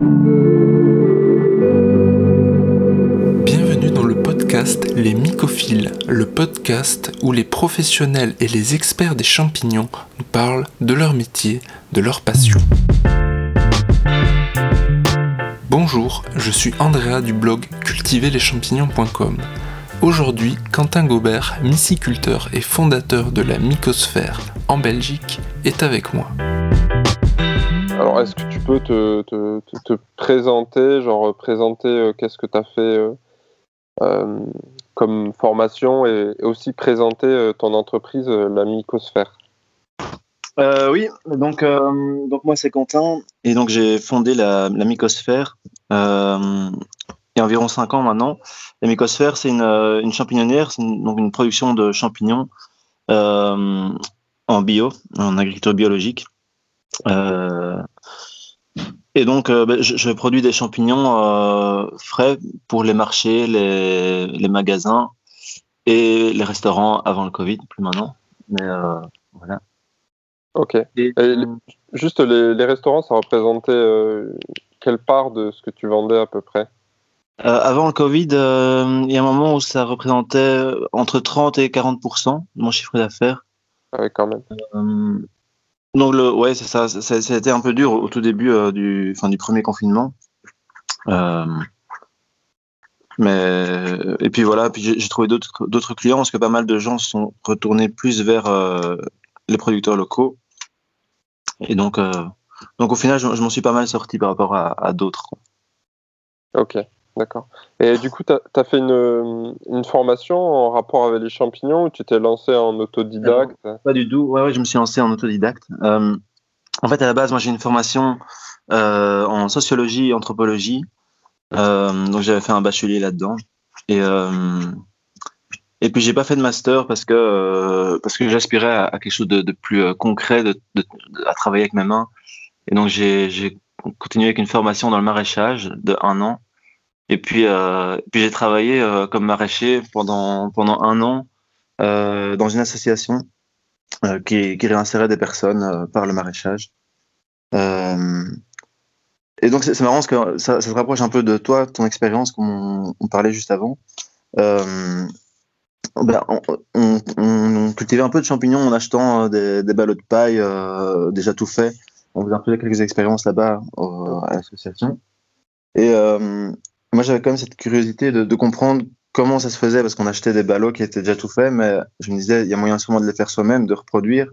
Bienvenue dans le podcast Les Mycophiles, le podcast où les professionnels et les experts des champignons nous parlent de leur métier, de leur passion. Bonjour, je suis Andrea du blog cultiverleschampignons.com. Aujourd'hui, Quentin Gobert, myciculteur et fondateur de la Mycosphère en Belgique, est avec moi. Peux te, te, te, présenter, genre présenter euh, qu'est-ce que tu as fait euh, euh, comme formation et, aussi présenter euh, ton entreprise, euh, la Mycosphère Oui, donc, donc moi c'est Quentin et donc j'ai fondé la, la Mycosphère il y a environ 5 ans maintenant. La Mycosphère, c'est une, une, champignon c'est donc une production de champignons en bio, en agriculture biologique. Euh, et donc, euh, ben, je, je, produis des champignons euh, frais pour les marchés, les, les, magasins et les restaurants avant le Covid, plus maintenant. Mais euh, voilà. Ok. Et, et juste les, les, restaurants, ça représentait euh, quelle part de ce que tu vendais à peu près? Avant le Covid, il y a un moment où ça représentait entre 30 et 40% de mon chiffre d'affaires. Ah oui, quand même. Donc le, ouais, c'est ça. Ça, a été un peu dur au, tout début euh, du, enfin, du premier confinement. Euh, mais et puis voilà, puis j'ai trouvé d'autres clients parce que pas mal de gens sont retournés plus vers euh, les producteurs locaux. Et donc donc au final, je, je m'en suis pas mal sorti par rapport à, à d'autres. Ok. D'accord. Et du coup, tu as, fait une, une, formation en rapport avec les champignons ou tu t'es lancé en autodidacte? Alors, Pas du tout. Ouais, ouais, je me suis lancé en autodidacte. Euh, en fait, à la base, moi, j'ai une formation euh, en sociologie et anthropologie. Euh, donc, j'avais fait un bachelier là-dedans. Et, euh, et puis, j'ai pas fait de master parce que, euh, parce que j'aspirais à, quelque chose de, plus euh, concret, de, à travailler avec mes mains. Et donc, j'ai continué avec une formation dans le maraîchage de un an. Et puis, euh, puis j'ai travaillé euh, comme maraîcher pendant, pendant un an euh, dans une association qui, qui réinsérait des personnes par le maraîchage. Et donc, c'est marrant parce que ça, se rapproche un peu de toi, ton expérience, comme on, parlait juste avant. Ben, on, cultivait un peu de champignons en achetant des, des ballots de paille déjà tout faits. On faisait un peu quelques expériences là-bas à l'association. Et, moi, j'avais quand même cette curiosité de, de, comprendre comment ça se faisait parce qu'on achetait des ballots qui étaient déjà tout faits, mais je me disais, il y a moyen sûrement de les faire soi-même, de reproduire.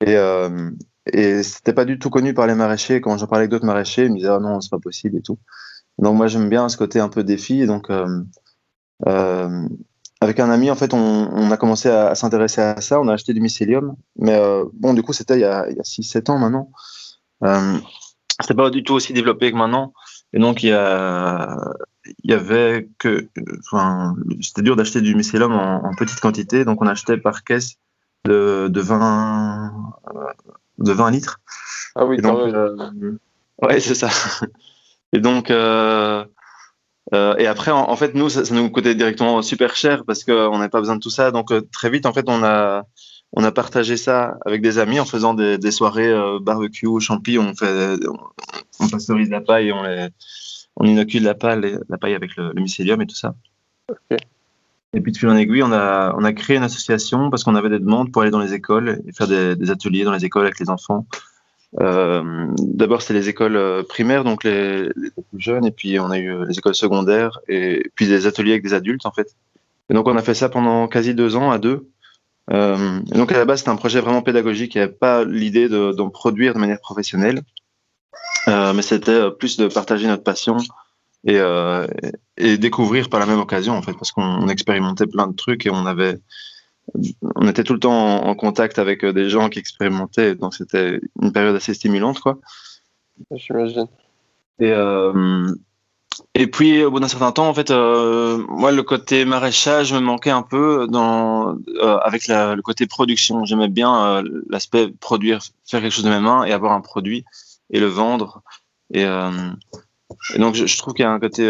Et, euh, et c'était pas du tout connu par les maraîchers. Quand j'en parlais avec d'autres maraîchers, ils me disaient, oh non, c'est pas possible et tout. Donc, moi, j'aime bien ce côté un peu défi. Donc, euh, euh, avec un ami, en fait, on, on a commencé à, à s'intéresser à ça. On a acheté du mycélium. Mais euh, bon, du coup, c'était il y a, a 6-7 ans maintenant. Euh, c'était pas du tout aussi développé que maintenant. Et donc, il y, a, il y avait que. Enfin, c'était dur d'acheter du mycélium en, en, petite quantité. Donc, on achetait par caisse de, de, 20, de 20 litres. Ah oui, donc, euh, Ouais, c'est ça. Et donc. Euh, euh, et après, en, en, fait, nous, ça, ça, nous coûtait directement super cher parce qu'on n'avait pas besoin de tout ça. Donc, euh, très vite, en fait, on a, on a partagé ça avec des amis en faisant des, des soirées euh, barbecue, champi. On fait, on, on pasteurise la paille, on, les, on inocule la paille, la paille avec le, le mycélium et tout ça. Okay. Et puis de fil en aiguille, on a, on a créé une association parce qu'on avait des demandes pour aller dans les écoles et faire des, des ateliers dans les écoles avec les enfants. Euh, D'abord, c'était les écoles euh, primaires, donc les, les, plus jeunes, et puis on a eu les écoles secondaires, et puis des ateliers avec des adultes, en fait. Et donc, on a fait ça pendant quasi deux ans à deux. Euh, donc, à la base, c'était un projet vraiment pédagogique. Il n'y avait pas l'idée d'en de, produire de manière professionnelle, euh, mais c'était plus de partager notre passion et, euh, et, découvrir par la même occasion, en fait, parce qu'on expérimentait plein de trucs et on avait on était tout le temps en, en, contact avec des gens qui expérimentaient, donc c'était une période assez stimulante, quoi. J'imagine. Et, euh, et puis, au bout d'un certain temps, en fait, euh, moi, le côté maraîchage me manquait un peu dans, euh, avec le côté production. J'aimais bien euh, l'aspect produire, faire quelque chose de mes mains et avoir un produit et le vendre. Et, donc, je, trouve qu'il y a un côté.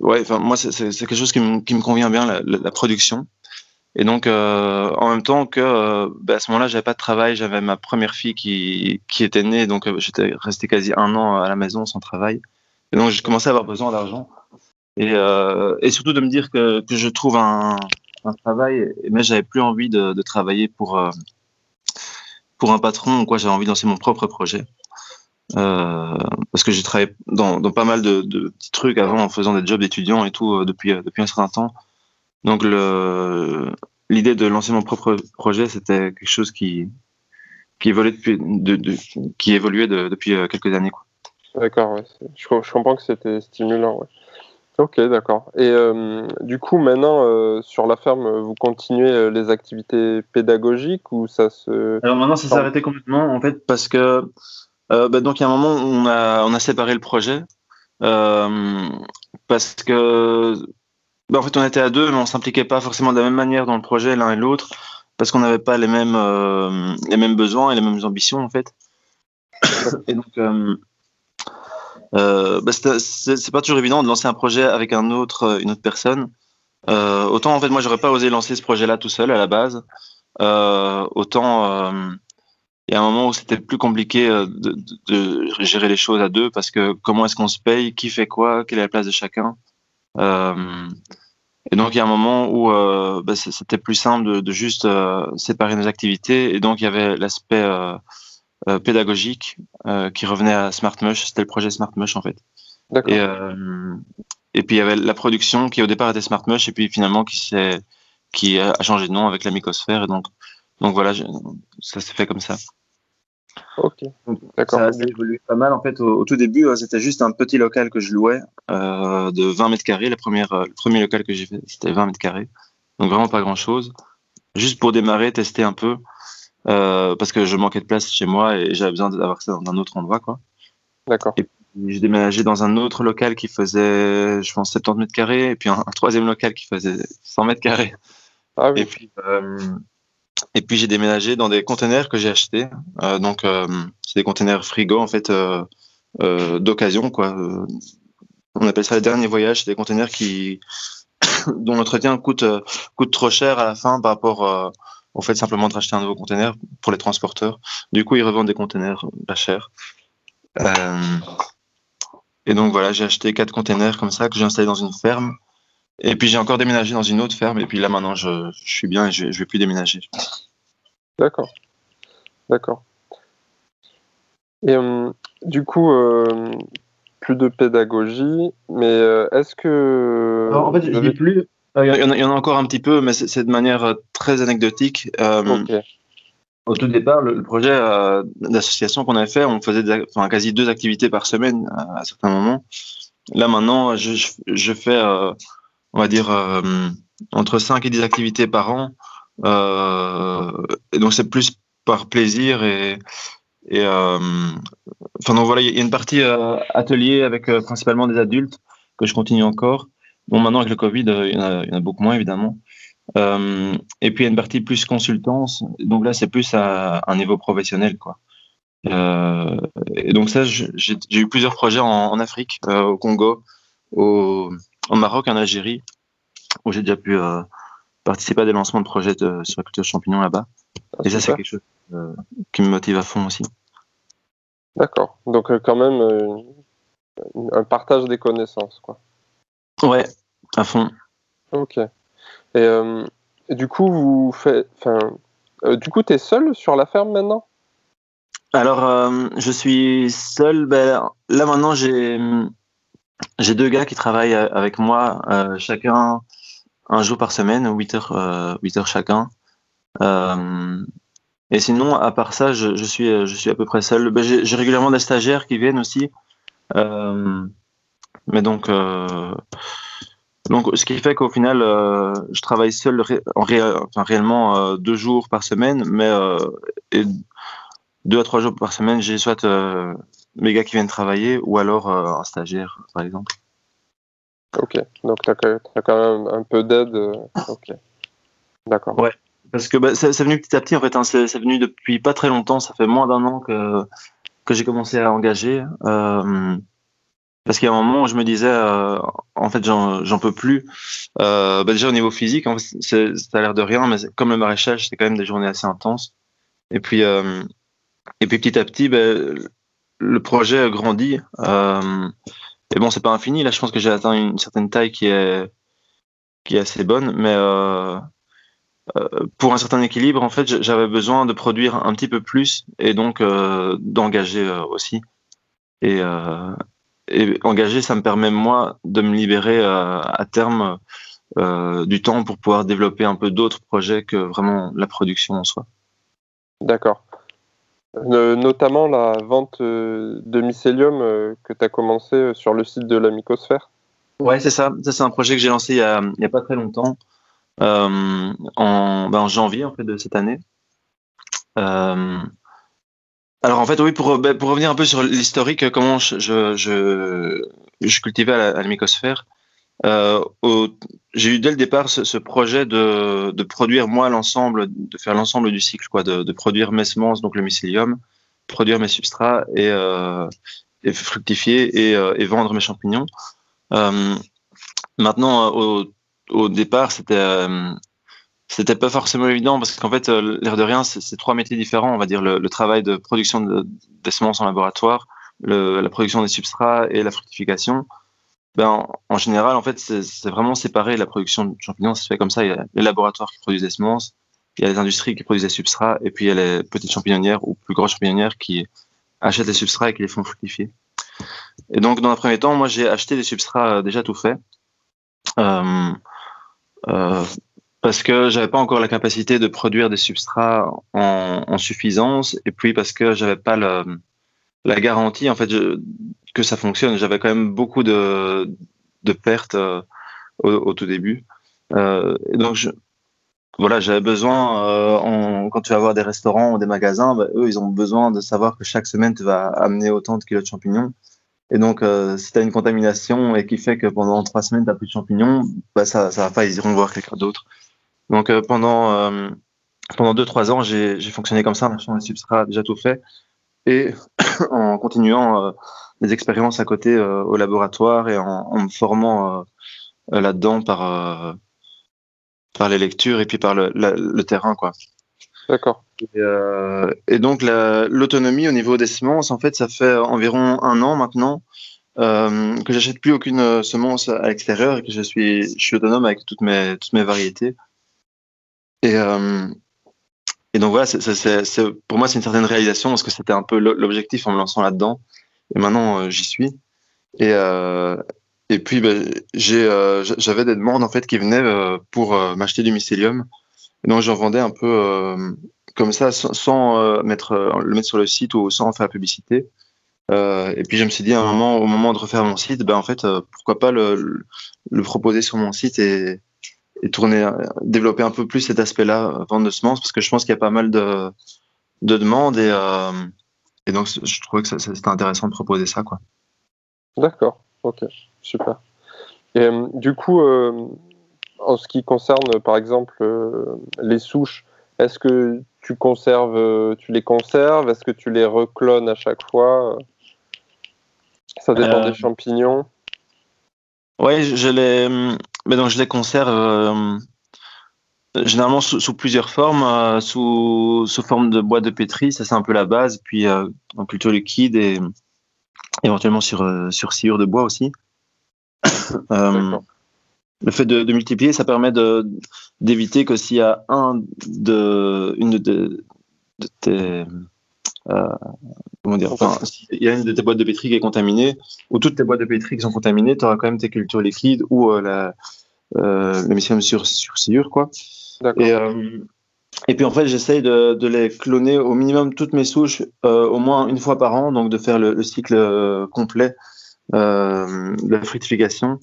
ouais, enfin, moi, c'est quelque chose qui me, convient bien, la, production. Et donc, en même temps que bah, à ce moment-là, j'avais pas de travail, j'avais ma première fille qui, qui était née, donc j'étais resté quasi un an à la maison sans travail. Donc, j'ai commencé à avoir besoin d'argent. Et, euh, et surtout de me dire que, que je trouve un, travail, mais j'avais plus envie de, travailler pour, euh, pour un patron quoi, j'avais envie de lancer mon propre projet. Euh, parce que j'ai travaillé dans, pas mal de, petits trucs avant en faisant des jobs d'étudiant et tout depuis, depuis un certain temps. Donc l'idée de lancer mon propre projet, c'était quelque chose qui, qui évoluait depuis, quelques années. D'accord, ouais, je, je, comprends que c'était stimulant. Ouais. Ok, d'accord. Et euh, du coup, maintenant, euh, sur la ferme, vous continuez euh, les activités pédagogiques ou ça se... Alors maintenant, ça s'est arrêté complètement, en fait, parce que euh, bah, donc il y a un moment on a, on a séparé le projet, parce que bah, en fait, on était à deux, mais on s'impliquait pas forcément de la même manière dans le projet l'un et l'autre, parce qu'on n'avait pas les mêmes, les mêmes besoins et les mêmes ambitions, en fait. Et donc, euh, euh, bah, c'est pas toujours évident de lancer un projet avec autre, une autre personne. autant, en fait, moi, j'aurais pas osé lancer ce projet-là tout seul à la base. autant, il y a un moment où c'était plus compliqué de, gérer les choses à deux, parce que comment est-ce qu'on se paye, qui fait quoi, quelle est la place de chacun. Euh, et donc il y a un moment où euh, bah, c'était plus simple de, juste euh, séparer nos activités. Et donc il y avait l'aspect euh, euh, pédagogique euh, qui revenait à Smart Mush. C'était le projet Smart Mush en fait. Et, et puis il y avait la production qui au départ était Smart Mush et puis finalement qui s'est qui a changé de nom avec la Mycosphère. Et donc donc voilà, je, ça s'est fait comme ça. Ok, d'accord. Ça a évolué pas mal. En fait, au, au tout début, euh, c'était juste un petit local que je louais euh, de 20 mètres carrés. La première, euh, le premier local que j'ai fait, c'était 20 mètres carrés. Donc vraiment pas grand-chose. Juste pour démarrer, tester un peu. Euh, parce que je manquais de place chez moi et j'avais besoin d'avoir ça dans un autre endroit. quoi. D'accord. Et j'ai déménagé dans un autre local qui faisait, je pense, 70 mètres carrés. Et puis un, un troisième local qui faisait 100 mètres carrés. Ah oui. Et puis... Euh, et puis j'ai déménagé dans des containers que j'ai achetés. Euh, donc euh, c'est des containers frigo en fait d'occasion quoi. on appelle ça les derniers voyages. C'est des containers qui dont l'entretien coûte coûte trop cher à la fin par rapport au fait simplement de racheter un nouveau container pour les transporteurs. Du coup ils revendent des containers pas chers. et donc voilà j'ai acheté quatre containers comme ça que j'ai installés dans une ferme. Et puis j'ai encore déménagé dans une autre ferme, et puis là maintenant je, je suis bien et je, je vais plus déménager. D'accord. D'accord. Et euh, du coup, euh, plus de pédagogie, mais euh, est-ce que. Alors, en fait, je n'ai plus. Il y, en a, il y en a encore un petit peu, mais c'est de manière très anecdotique. okay. Au tout départ, le, le projet d'association qu'on avait fait, on faisait des, enfin, quasi deux activités par semaine à, à certains moments. Là maintenant, je, je, je fais on va dire, euh, entre 5 et 10 activités par an. Euh, et donc, c'est plus par plaisir et, et euh, enfin, donc voilà, il y a une partie euh, atelier avec euh, principalement des adultes que je continue encore. Bon, maintenant, avec le Covid, euh, il y en a, il y en a beaucoup moins, évidemment. et puis, il y a une partie plus consultance. Donc là, c'est plus à, à, un niveau professionnel, quoi. et donc ça, j'ai eu plusieurs projets en, en Afrique, au Congo, au, au Maroc, en Algérie, où j'ai déjà pu euh, participer à des lancements de projets de, sur la culture champignon là-bas. Ah, et ça, c'est quelque chose euh, qui me motive à fond aussi. D'accord. Donc, euh, quand même, euh, un partage des connaissances, quoi. Ouais, à fond. Ok. Et, euh, et du coup, vous faites. Enfin, du coup, tu es seul sur la ferme maintenant? Alors, je suis seul. Ben, là, maintenant, j'ai j'ai deux gars qui travaillent avec moi, euh, chacun un jour par semaine, 8 heures, euh, 8 heures chacun. Euh, et sinon, à part ça, je, je, suis, je suis à peu près seul. Ben, j'ai régulièrement des stagiaires qui viennent aussi. Euh, mais donc, euh, donc, ce qui fait qu'au final, euh, je travaille seul ré en ré enfin, réellement deux jours par semaine, mais et deux à trois jours par semaine, j'ai soit mes gars qui viennent travailler ou alors euh, un stagiaire, par exemple. Ok, donc tu as, as, quand même un peu d'aide. Euh, ok, d'accord. Ouais, parce que bah, c'est venu petit à petit, en fait, hein, c'est venu depuis pas très longtemps, ça fait moins d'un an que, que j'ai commencé à engager. Euh, Parce qu'il y a un moment où je me disais, euh, en fait, j'en peux plus. Euh, bah déjà au niveau physique, en fait, ça a l'air de rien, mais comme le maraîchage, c'est quand même des journées assez intenses. Et puis, euh, et puis petit à petit, ben, le projet grandit. Euh, et bon, c'est pas infini. Là, je pense que j'ai atteint une certaine taille qui est, qui est assez bonne, mais euh, euh pour un certain équilibre, en fait, j'avais besoin de produire un petit peu plus et donc euh, d'engager aussi. Et, et engager, ça me permet moi de me libérer euh, à terme euh, du temps pour pouvoir développer un peu d'autres projets que vraiment la production en soi. D'accord. notamment la vente euh, de mycélium que tu as commencé sur le site de la Mycosphère. Ouais, c'est ça. Ça, c'est un projet que j'ai lancé il n'y a, pas très longtemps, en, ben, en, janvier en fait, de cette année. Alors en fait, oui, pour, ben, pour revenir un peu sur l'historique, comment je, je, je, cultivais à la, mycosphère, euh, j'ai eu dès le départ ce, projet de, de, produire moi l'ensemble, de faire l'ensemble du cycle, quoi, de, produire mes semences, donc le mycélium, produire mes substrats et, euh, et fructifier et, euh, et, vendre mes champignons. Euh, maintenant, au, au départ, c'était euh, c'était pas forcément évident parce qu'en fait, euh, l'air de rien, c'est trois métiers différents. On va dire le, travail de production de, des semences en laboratoire, la production des substrats et la fructification. Ben, en, général, en fait, c'est vraiment séparé. La production de champignons, se fait comme ça. Il y a les laboratoires qui produisent des semences, il y a les industries qui produisent des substrats, et puis il y a les petites champignonnières ou plus grosses champignonnières qui achètent les substrats et qui les font fructifier. Et donc, dans un premier temps, moi, j'ai acheté des substrats euh, déjà tout faits. Euh, parce que j'avais pas encore la capacité de produire des substrats en, suffisance et puis parce que j'avais pas la garantie en fait que ça fonctionne. J'avais quand même beaucoup de, pertes euh, au, tout début. Euh, donc voilà, j'avais besoin euh, quand tu vas voir des restaurants ou des magasins, bah, eux ils ont besoin de savoir que chaque semaine tu vas amener autant de kilos de champignons. Et donc, si tu as une contamination et qui fait que pendant trois semaines, tu n'as plus de champignons, bah, ça, ça va pas, ils iront voir quelqu'un d'autre. Donc euh, pendant euh, pendant deux trois ans, j'ai fonctionné comme ça en achetant des substrats déjà tout fait et en continuant euh, des expériences à côté au laboratoire et en, me formant là-dedans par par les lectures et puis par le, le terrain quoi. D'accord. Et, et, donc l'autonomie au niveau des semences, en fait, ça fait environ un an maintenant euh, que j'achète plus aucune semence à l'extérieur et que je suis, je suis autonome avec toutes mes, toutes mes variétés. Et, euh, et donc voilà, pour moi, c'est une certaine réalisation parce que c'était un peu l'objectif en me lançant là-dedans. Et maintenant, euh, j'y suis. Et, euh, puis, ben, j'avais des demandes en fait qui venaient pour m'acheter du mycélium. Et donc, j'en vendais un peu comme ça, sans, mettre, le mettre sur le site ou sans faire la publicité. et puis, je me suis dit à un moment, au moment de refaire mon site, ben, en fait, pourquoi pas le, le proposer sur mon site et, et tourner, développer un peu plus cet aspect-là, euh, vente de semences, parce que je pense qu'il y a pas mal de, de demandes et, euh, et donc je trouvais que c'était intéressant de proposer ça. quoi. D'accord, ok, super. Et euh, du coup, en ce qui concerne par exemple les souches, est-ce que tu conserves, tu les conserves? Est-ce que tu les reclones à chaque fois? Ça dépend des champignons. Oui, je les, mais donc je les conserve euh, généralement sous, plusieurs formes, euh, sous, sous forme de boîte de pétri, ça c'est un peu la base, puis euh, en culture liquide et éventuellement sur, sur sciure de bois aussi. le fait de, de, multiplier, ça permet d'éviter que s'il y a un de, une de, de tes euh, comment dire, enfin, il y a une de tes boîtes de pétri qui est contaminée, ou toutes tes boîtes de pétri qui sont contaminées, tu auras quand même tes cultures liquides ou euh, la, euh, le mycélium sur, sur sciure, quoi. Et, euh, et puis en fait, j'essaye de, de, les cloner au minimum toutes mes souches euh, au moins une fois par an, donc de faire le, le cycle euh, complet de la fructification.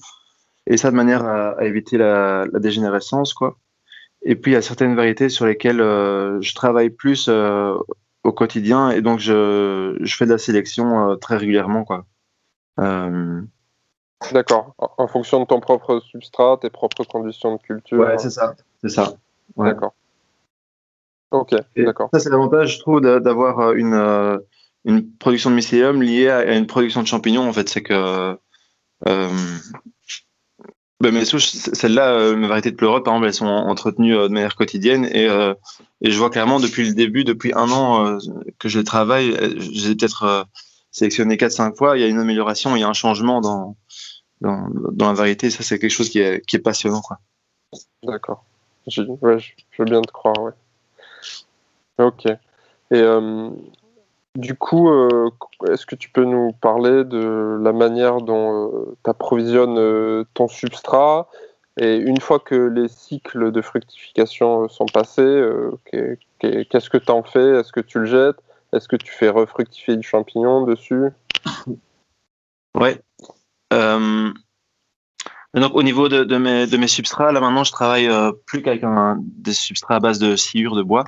Et ça de manière à, à éviter la, la, dégénérescence, quoi. Et puis il y a certaines variétés sur lesquelles je travaille plus au quotidien et donc je, je fais de la sélection euh, très régulièrement quoi. Euh... D'accord. En fonction de ton propre substrat, tes propres conditions de culture. Ouais, c'est ça. C'est ça. D'accord. Ok, d'accord. Ça, c'est l'avantage, je trouve, d'avoir euh, une, une production de mycélium liée à une production de champignons. En fait, c'est que Ben, mes souches, celles-là, mes variétés de pleurotes, par exemple, elles sont entretenues de manière quotidienne et, et je vois clairement depuis le début, depuis un an que je travaille, j'ai peut-être sélectionné 4-5 fois, il y a une amélioration, il y a un changement dans, dans, la variété. Ça, c'est quelque chose qui est, passionnant. D'accord. Je, veux bien te croire. Ok. Et euh, du coup, euh, est-ce que tu peux nous parler de la manière dont euh, tu approvisionnes ton substrat? Et une fois que les cycles de fructification sont passés, qu'est-ce que tu en fais? Est-ce que tu le jettes? Est-ce que tu fais refructifier du champignon dessus? Ouais. Donc au niveau de, mes, substrats, là maintenant je travaille plus qu'avec des substrats à base de sciure de bois.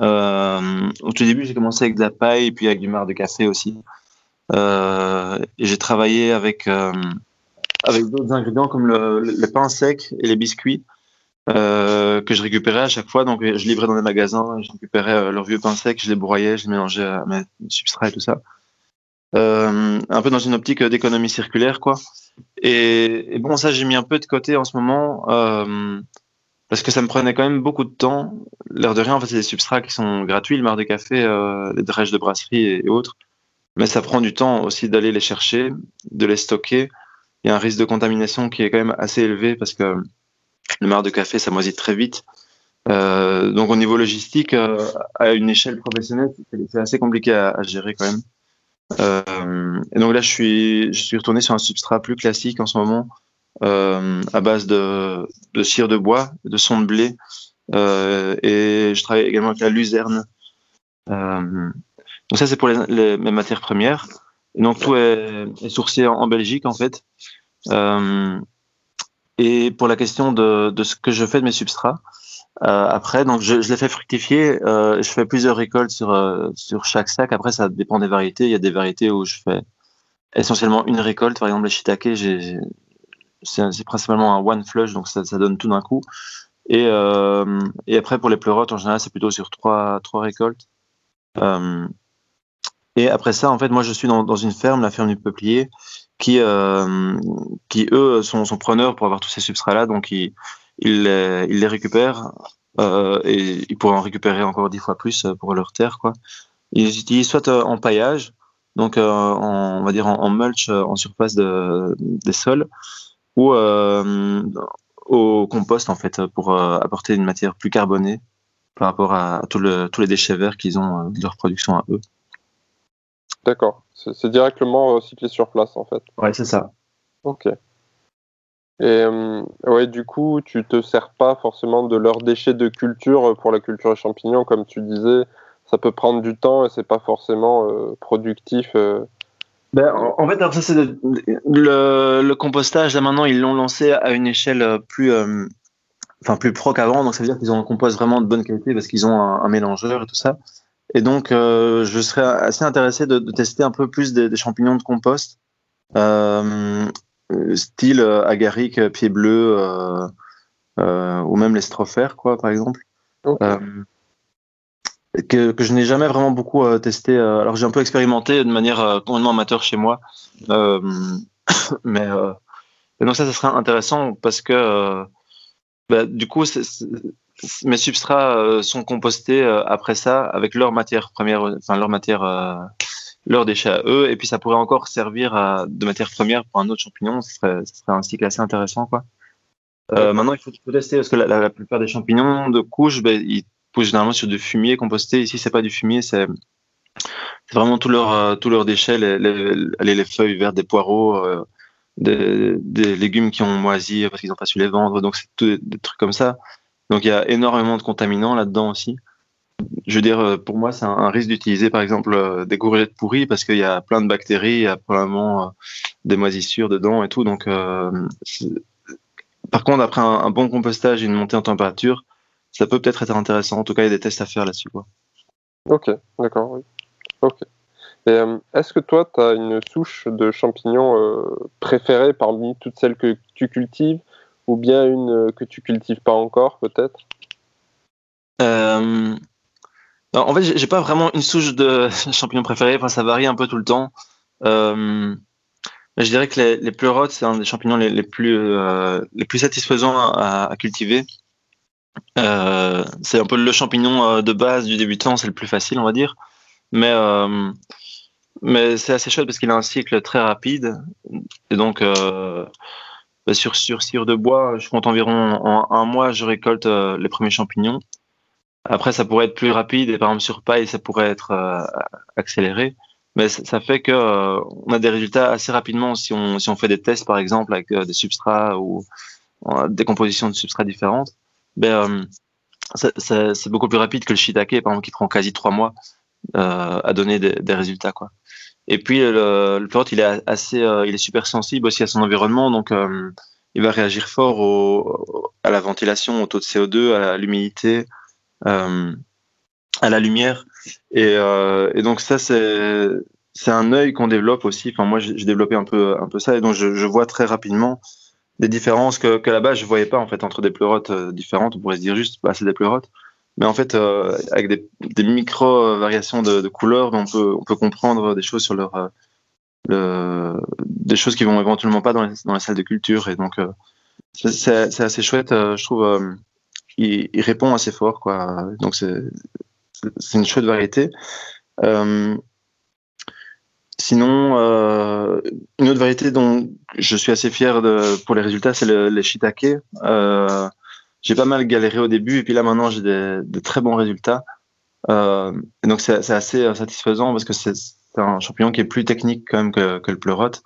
Euh, au tout début, j'ai commencé avec de la paille et puis avec du marc de café aussi. Euh, j'ai travaillé avec, euh, avec d'autres ingrédients comme le, le, pain sec et les biscuits euh, que je récupérais à chaque fois. Donc, je livrais dans des magasins, je récupérais euh, leur vieux pain sec, je les broyais, je les mélangeais à mes substrats et tout ça. Euh, un peu dans une optique d'économie circulaire, quoi. Et, bon, ça, j'ai mis un peu de côté en ce moment. Euh, parce que ça me prenait quand même beaucoup de temps. L'air de rien, en fait, c'est des substrats qui sont gratuits, le mar de café, les drèches de brasserie et, autres. Mais ça prend du temps aussi d'aller les chercher, de les stocker. Il y a un risque de contamination qui est quand même assez élevé parce que le mar de café, ça moisit très vite. Euh, donc au niveau logistique, euh, à une échelle professionnelle, c'est assez compliqué à, gérer quand même. Euh, et donc là, je suis, retourné sur un substrat plus classique en ce moment, euh, à base de, cire de bois, de son de blé. Euh, et je travaille également avec la luzerne. Euh, donc ça, c'est pour les, matières premières. Et donc tout est, sourcé en, Belgique, en fait. Euh, et pour la question de, ce que je fais de mes substrats, euh, après, donc je, les fais fructifier. Euh, je fais plusieurs récoltes sur sur chaque sac. Après, ça dépend des variétés. Il y a des variétés où je fais essentiellement une récolte. Par exemple, les shiitake, c'est principalement un one flush, donc ça, ça donne tout d'un coup. Et, et, après, pour les pleurotes, en général, c'est plutôt sur trois, trois récoltes. Euh, et après ça, en fait, moi, je suis dans, une ferme, la ferme du Peuplier, qui, euh, qui eux, sont, preneurs pour avoir tous ces substrats-là. Donc, ils, ils, les, ils les récupèrent euh, et ils pourraient en récupérer encore dix fois plus pour leur terre. Quoi. Ils utilisent soit euh, en paillage, donc on va dire en, mulch en surface de, des sols, ou euh, au compost en fait pour euh, apporter une matière plus carbonée par rapport à tous les déchets verts qu'ils ont euh, de leur production à eux. D'accord. C'est directement recyclé sur place en fait. Ouais, c'est ça. Ok. Et euh, ouais, du coup, tu te sers pas forcément de leurs déchets de culture pour la culture des champignons, comme tu disais. Ça peut prendre du temps et c'est pas forcément euh, productif. Euh, ben, en fait, alors ça, c'est le, compostage. Là, maintenant, ils l'ont lancé à une échelle euh, plus, euh, enfin, plus pro qu'avant. Donc, ça veut dire qu'ils ont un compost vraiment de bonne qualité parce qu'ils ont un, un, mélangeur et tout ça. Et donc, euh, je serais assez intéressé de, de, tester un peu plus des, des champignons de compost, euh, style agaric, pied bleu, ou même les strophères, quoi, par exemple. Okay que, que je n'ai jamais vraiment beaucoup euh, testé. Euh, alors j'ai un peu expérimenté de manière euh, complètement amateur chez moi, euh, mais donc ça, ça serait intéressant parce que bah, du coup, c est, c est, mes substrats sont compostés après ça avec leur matière première, enfin leur matière, leurs déchets à eux, et puis ça pourrait encore servir à, de matière première pour un autre champignon. Ce serait, ce serait un cycle assez intéressant, quoi. Euh, maintenant, il faut, il faut tester parce que la, la, la, plupart des champignons de couche, ben, ils poussent généralement sur du fumier composté. Ici, c'est pas du fumier, c'est vraiment tous leurs euh, tous leurs déchets, les, les, les, feuilles vertes des poireaux, euh, des, des, légumes qui ont moisi parce qu'ils n'ont pas su les vendre. Donc, c'est des, des, trucs comme ça. Donc, il y a énormément de contaminants là-dedans aussi. Je veux dire, euh, pour moi, c'est un, risque d'utiliser par exemple euh, des courgettes pourries parce qu'il y a plein de bactéries, il y a probablement euh, des moisissures dedans et tout. Donc, par contre, après un, bon compostage et une montée en température, ça peut peut-être être intéressant. En tout cas, il y a des tests à faire là-dessus. Ok, d'accord. Ok. Est-ce que toi, tu as une souche de champignons préférée parmi toutes celles que tu cultives? Ou bien une euh, que tu cultives pas encore, peut-être? Euh, En fait, j'ai pas vraiment une souche de champignons préférée. Enfin, ça varie un peu tout le temps. Euh, Je dirais que les, les pleurotes, c'est un des champignons les, plus, euh, les plus satisfaisants à, cultiver. C'est un peu le champignon de base du débutant, c'est le plus facile, on va dire. Mais, mais c'est assez chouette parce qu'il a un cycle très rapide. Et donc, sur, sur cire de bois, je compte environ en un mois, je récolte les premiers champignons. Après, ça pourrait être plus rapide et par exemple sur paille, ça pourrait être accéléré. Mais ça fait que on a des résultats assez rapidement si on, si on fait des tests, par exemple, avec des substrats ou des compositions de substrats différentes ben, euh, c'est beaucoup plus rapide que le shiitake, par exemple, qui prend quasi trois mois euh, à donner des, des, résultats. Quoi. Et puis, le, le il est assez, euh, il est super sensible aussi à son environnement, donc euh, il va réagir fort à la ventilation, au taux de CO2, à l'humidité, euh, à la lumière. Et, donc, ça, c'est c'est un œil qu'on développe aussi. Enfin, moi, j'ai développé un peu, un peu ça, et donc je, vois très rapidement des différences que, que là-bas je voyais pas en fait entre des pleurotes euh, différentes. On pourrait se dire juste bah c'est des pleurotes, mais en fait euh, avec des, des micro variations de, de couleurs, on peut comprendre des choses sur leur euh, des choses qui vont éventuellement pas dans les salles de culture et donc euh, c'est assez chouette. je trouve il, répond assez fort quoi. Donc c'est une chouette variété. Sinon, une autre variété dont je suis assez fier pour les résultats, c'est le, les shiitake. J'ai pas mal galéré au début et puis là maintenant j'ai de très bons résultats. Euh, donc c'est assez satisfaisant parce que c'est un champignon qui est plus technique quand même que, le pleurote.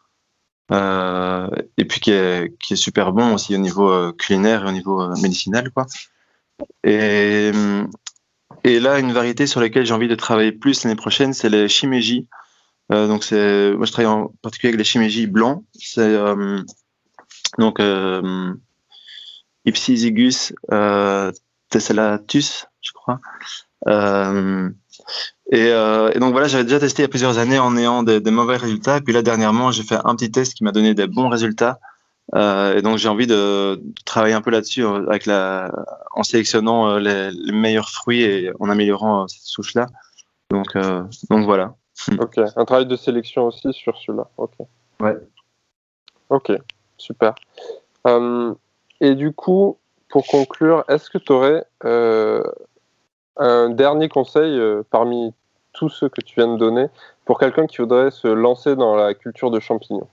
Euh, et puis qui est, super bon aussi au niveau euh, culinaire et au niveau euh, médicinal. Quoi. Et, là, une variété sur laquelle j'ai envie de travailler plus l'année prochaine, c'est les shimeji. Euh, donc moi je travaille en particulier avec les shimeji blancs. Euh, donc Ipsizygus euh, tessellatus, je crois. Euh, et, euh, et, donc voilà, j'avais déjà testé il y a plusieurs années en ayant des, des mauvais résultats. Et puis là dernièrement, j'ai fait un petit test qui m'a donné des bons résultats. Euh, et donc j'ai envie de, travailler un peu là-dessus avec la, en sélectionnant les, les, meilleurs fruits et en améliorant cette souche-là. Donc, donc voilà. Ok, un travail de sélection aussi sur celui-là. Ok. Ouais. Ok, super. Et du coup, pour conclure, est-ce que tu aurais euh, un dernier conseil euh, parmi tous ceux que tu viens de donner pour quelqu'un qui voudrait se lancer dans la culture de champignons?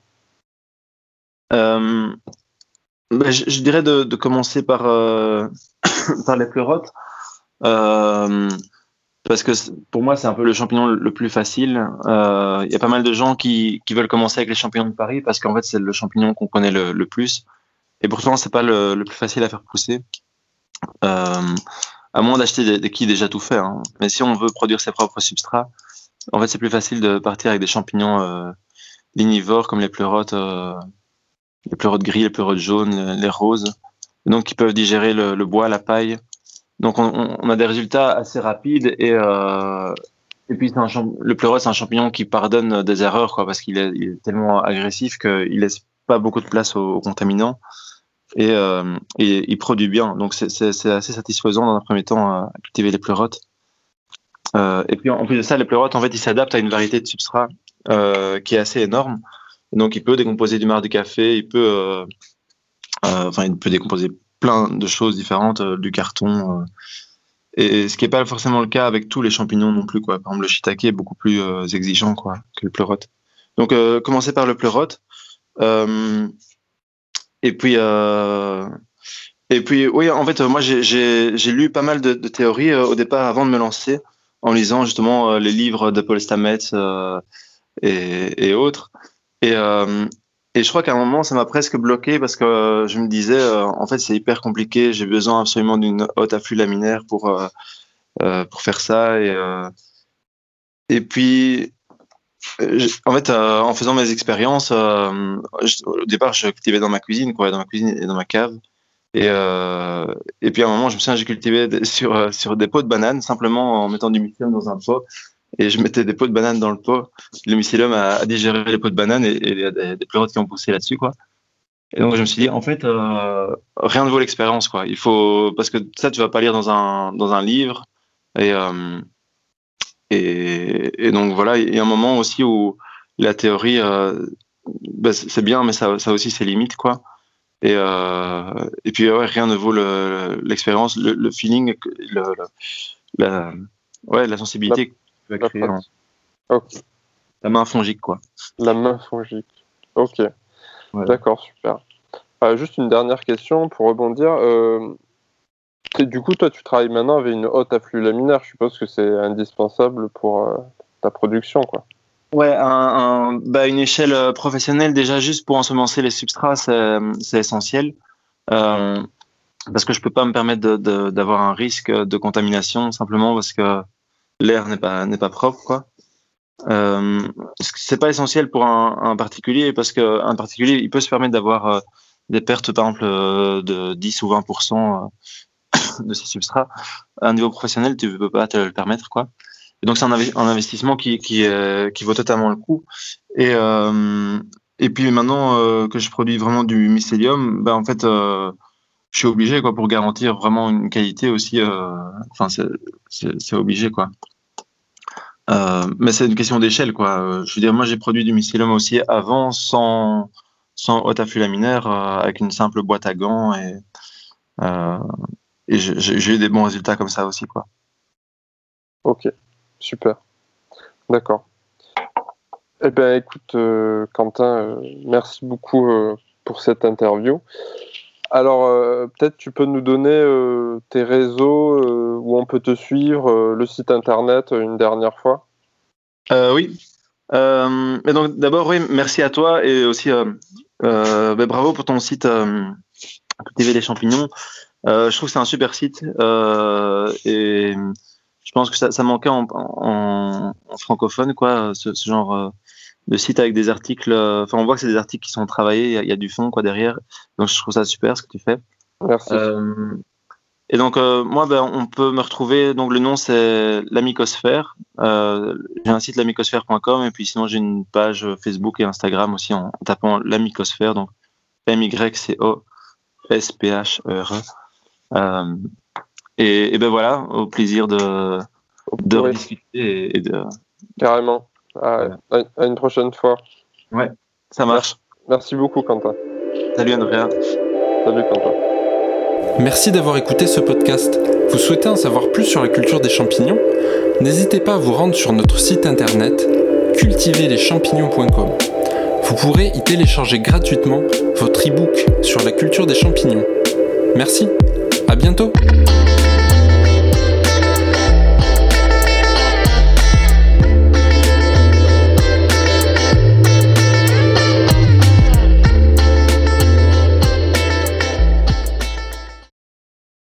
Ben, je, dirais de, commencer par, les pleurotes parce que pour moi, c'est un peu le champignon le plus facile. Il euh, y a pas mal de gens qui, veulent commencer avec les champignons de Paris parce qu'en fait, c'est le champignon qu'on connaît le, plus. Et pourtant, c'est pas le, plus facile à faire pousser. Euh, à moins d'acheter des, des, déjà tout fait. Hein. Mais si on veut produire ses propres substrats, en fait, c'est plus facile de partir avec des champignons euh, lignivores comme les pleurotes, euh, les pleurotes gris, les pleurotes jaunes, les roses, donc qui peuvent digérer le, bois, la paille donc on, a des résultats assez rapides et euh, et puis un le pleurote c'est un champignon qui pardonne des erreurs quoi parce qu'il est, est, tellement agressif qu'il laisse pas beaucoup de place aux, contaminants et, euh, et, il produit bien donc c'est assez satisfaisant dans un premier temps à cultiver les pleurotes euh, et puis en plus de ça les pleurotes en fait ils s'adaptent à une variété de substrats euh, qui est assez énorme donc il peut décomposer du marc de café il peut euh, euh, enfin il peut décomposer plein de choses différentes, euh, du carton. Euh, et ce qui n'est pas forcément le cas avec tous les champignons non plus. Quoi. Par exemple, le shiitake est beaucoup plus euh, exigeant quoi, que le pleurote. Donc, euh, commencer par le pleurote. Euh, et puis, euh, et puis, oui, en fait, moi, j'ai lu pas mal de, théories au départ avant de me lancer, en lisant justement les livres de Paul Stamets et, et, autres. Et, et je crois qu'à un moment, ça m'a presque bloqué parce que euh, je me disais, euh, en fait, c'est hyper compliqué. J'ai besoin absolument d'une haute afflux laminaire pour, euh, euh pour faire ça. Et, euh, et puis, en fait, en faisant mes expériences, au départ, je cultivais dans ma cuisine, quoi, dans ma cuisine et dans ma cave. Et, et puis à un moment, je me souviens, j'ai cultivé sur, sur des pots de bananes, simplement en mettant du mycélium dans un pot et je mettais des pots de banane dans le pot. Le mycélium a, digéré les pots de banane et il y a des, pleurotes qui ont poussé là-dessus, quoi. Et donc je me suis dit, en fait, euh, rien ne vaut l'expérience, quoi. Il faut parce que ça, tu vas pas lire dans un dans un livre. Et euh, et, et donc voilà, il y a un moment aussi où la théorie, euh, bah, c'est bien, mais ça, ça aussi ses limites, quoi. Et, euh, et puis ouais, rien ne vaut l'expérience, le, le, feeling, le, la, ouais, la sensibilité que tu vas créer. La main fongique, quoi. La main fongique. Ok. D'accord, super. Euh, juste une dernière question pour rebondir. Euh, du coup, toi, tu travailles maintenant avec une haute afflux laminaire. Je suppose que c'est indispensable pour euh, ta production, quoi. Ouais, un, bah, une échelle professionnelle, déjà juste pour ensemencer les substrats, c'est essentiel. parce que je peux pas me permettre d'avoir un risque de contamination simplement parce que l'air n'est pas, n'est pas propre, quoi. Euh, c'est pas essentiel pour un, un particulier parce qu'un particulier, il peut se permettre d'avoir des pertes, par exemple, de 10 ou 20 de ces substrats. À un niveau professionnel, tu ne peux pas te le permettre, quoi. Donc c'est un, investissement qui, qui, qui, vaut totalement le coup. Et, euh, et puis maintenant euh, que je produis vraiment du mycélium, ben en fait, euh, je suis obligé quoi pour garantir vraiment une qualité aussi. Euh, enfin, c'est obligé quoi. Euh, mais c'est une question d'échelle quoi. Je veux dire, moi j'ai produit du mycélium aussi avant sans sans haute afflux laminaire avec une simple boîte à gants et et j'ai eu des bons résultats comme ça aussi, quoi. Ok, super. D'accord. Eh bien, écoute, euh, Quentin, euh, merci beaucoup euh, pour cette interview. Alors, peut-être tu peux nous donner tes réseaux où on peut te suivre, le site internet une dernière fois Oui. mais donc, d'abord, oui, merci à toi et aussi ben, bravo pour ton site TV les champignons. Euh, je trouve que c'est un super site euh, et je pense que ça, ça manquait en, en, en, francophone, quoi, ce, ce genre euh, de site avec des articles. Enfin, on voit que c'est des articles qui sont travaillés, il y, y, a du fond, quoi, derrière. Donc, je trouve ça super ce que tu fais. Merci. Euh, et donc, moi, ben, on peut me retrouver. Donc, le nom, c'est l'amicosphère. j'ai un site l'amicosphère.com et puis sinon, j'ai une page Facebook et Instagram aussi en, tapant l'amicosphère. Donc, M-Y-C-O-S-P-H-E-R-E. Euh, et, et, ben voilà, au plaisir de, de discuter et, de. Carrément. À, à, une prochaine fois. Ouais, ça marche. Merci beaucoup, Quentin. Salut, Andrea. Salut, Quentin. Merci d'avoir écouté ce podcast. Vous souhaitez en savoir plus sur la culture des champignons? N'hésitez pas à vous rendre sur notre site internet cultiverleschampignons.com. Vous pourrez y télécharger gratuitement votre e-book sur la culture des champignons. Merci à bientôt